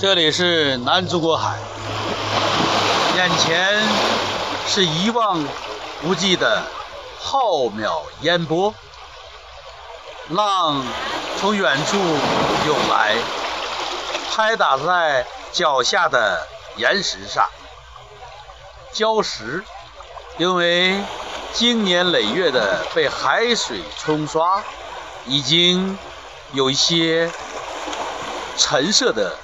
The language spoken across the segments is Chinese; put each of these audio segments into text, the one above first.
这里是南中国海，眼前是一望无际的浩渺烟波，浪从远处涌来，拍打在脚下的岩石上，礁石因为经年累月的被海水冲刷，已经有一些橙色的。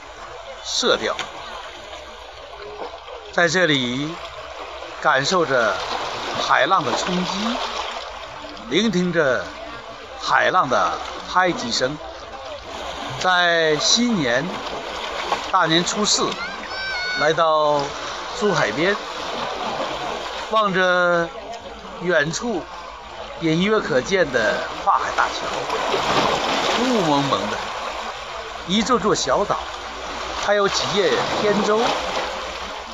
色调，在这里感受着海浪的冲击，聆听着海浪的拍击声，在新年大年初四来到珠海边，望着远处隐约可见的跨海大桥，雾蒙蒙的，一座座小岛。还有几叶扁舟，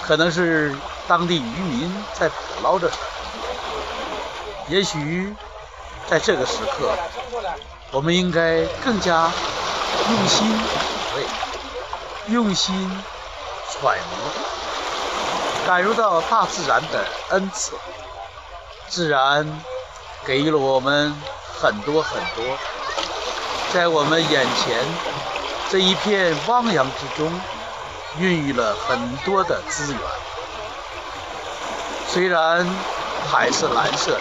可能是当地渔民在捕捞着什么。也许在这个时刻，我们应该更加用心体会、用心揣摩，感受到大自然的恩赐。自然给予了我们很多很多，在我们眼前。这一片汪洋之中，孕育了很多的资源。虽然海是蓝色的，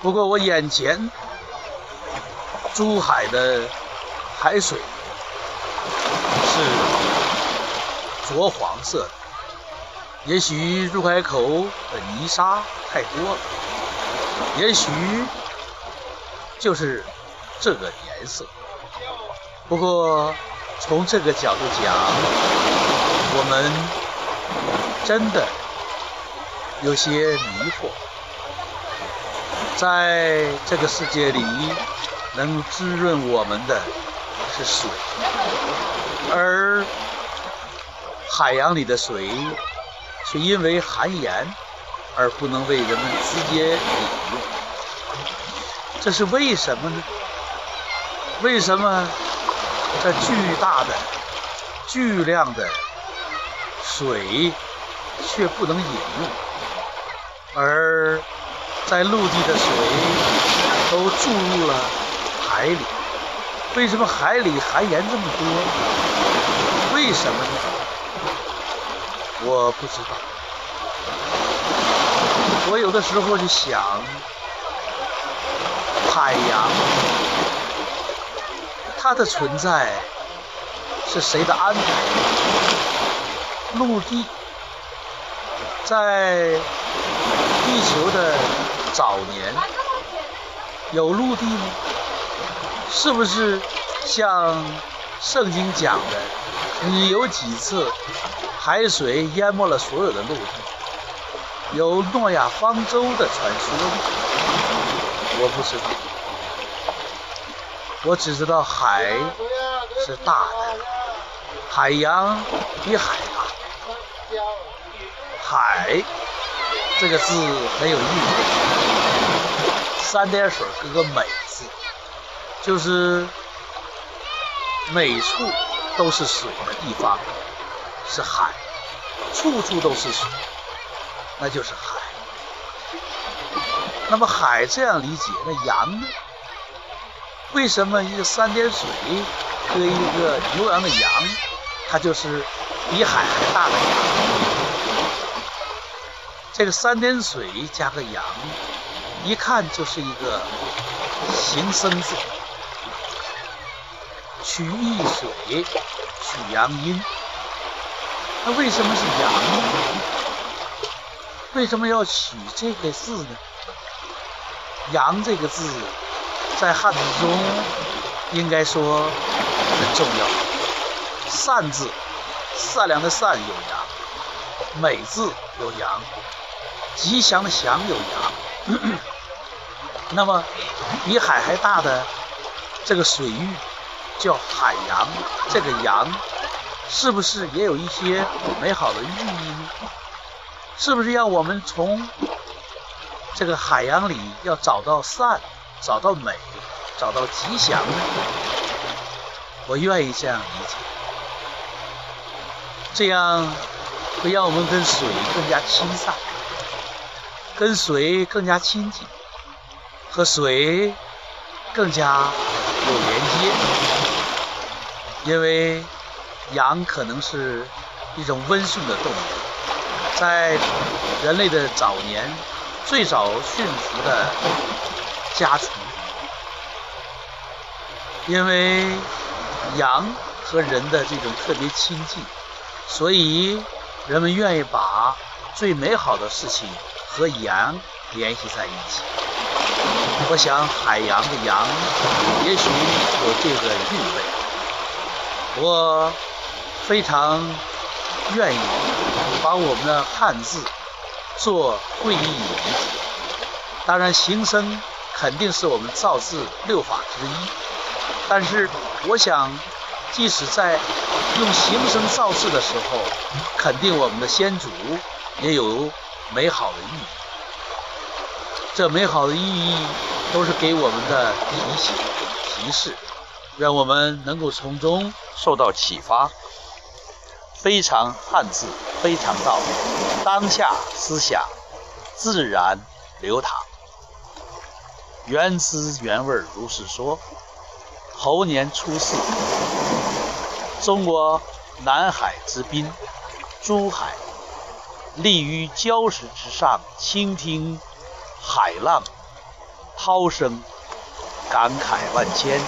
不过我眼前珠海的海水是浊黄色的。也许入海口的泥沙太多了，也许就是这个颜色。不过，从这个角度讲，我们真的有些迷惑。在这个世界里，能滋润我们的是水，而海洋里的水却因为含盐而不能为人们直接饮用。这是为什么呢？为什么？这巨大的、巨量的水却不能饮用，而在陆地的水都注入了海里。为什么海里含盐这么多？为什么呢？我不知道。我有的时候就想，海洋。它的存在是谁的安排？陆地在地球的早年有陆地吗？是不是像圣经讲的，你有几次海水淹没了所有的陆地？有诺亚方舟的传说吗？我不知道。我只知道海是大的，海洋比海大。海这个字很有意思，三点水搁个美字，就是每处都是水的地方是海，处处都是水，那就是海。那么海这样理解，那洋呢？为什么一个三点水和一个牛羊的羊，它就是比海还大的羊？这个三点水加个羊，一看就是一个形声字，取一水，取阳阴。那为什么是阳呢？为什么要取这个字呢？阳这个字。在汉字中，应该说很重要。善字，善良的善有阳；美字有阳；吉祥的祥有阳。那么，比海还大的这个水域叫海洋，这个洋是不是也有一些美好的寓意呢？是不是要我们从这个海洋里要找到善？找到美，找到吉祥呢？我愿意这样理解。这样会让我们跟水更加亲散，跟水更加亲近，和水更加有连接。因为羊可能是一种温顺的动物，在人类的早年最早驯服的家畜，因为羊和人的这种特别亲近。所以，人们愿意把最美好的事情和羊联系在一起。我想，海洋的羊也许有这个韵味。我非常愿意把我们的汉字做会意理解。当然，形声肯定是我们造字六法之一，但是我想。即使在用形声造字的时候，肯定我们的先祖也有美好的寓意。这美好的寓意都是给我们的提醒、提示，让我们能够从中受到启发。非常汉字，非常道，当下思想自然流淌。原汁原味如是说。猴年初四。中国南海之滨，珠海，立于礁石之上，倾听海浪涛声，感慨万千。